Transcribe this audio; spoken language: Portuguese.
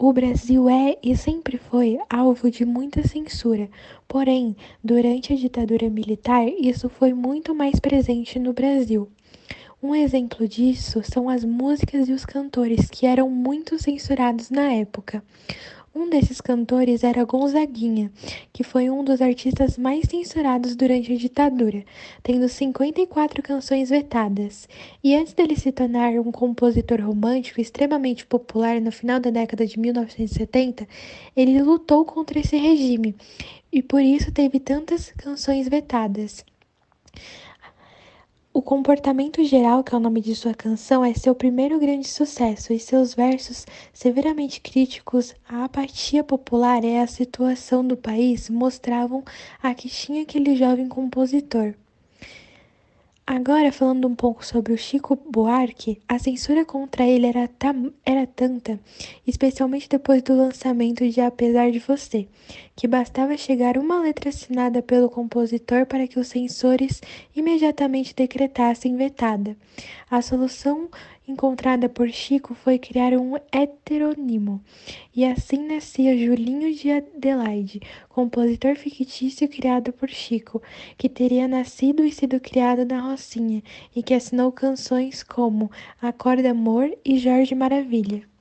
O Brasil é e sempre foi alvo de muita censura, porém, durante a ditadura militar, isso foi muito mais presente no Brasil. Um exemplo disso são as músicas e os cantores que eram muito censurados na época. Um desses cantores era Gonzaguinha, que foi um dos artistas mais censurados durante a ditadura, tendo 54 canções vetadas. E antes dele se tornar um compositor romântico extremamente popular no final da década de 1970, ele lutou contra esse regime e por isso teve tantas canções vetadas. O comportamento geral, que é o nome de sua canção, é seu primeiro grande sucesso, e seus versos, severamente críticos à apatia popular e à situação do país, mostravam a que tinha aquele jovem compositor. Agora, falando um pouco sobre o Chico Buarque, a censura contra ele era, era tanta, especialmente depois do lançamento de Apesar de Você, que bastava chegar uma letra assinada pelo compositor para que os censores imediatamente decretassem vetada. A solução encontrada por Chico foi criar um heterônimo, e assim nascia Julinho de Adelaide, compositor fictício criado por Chico, que teria nascido e sido criado na Rocinha, e que assinou canções como Acorda Amor e Jorge Maravilha.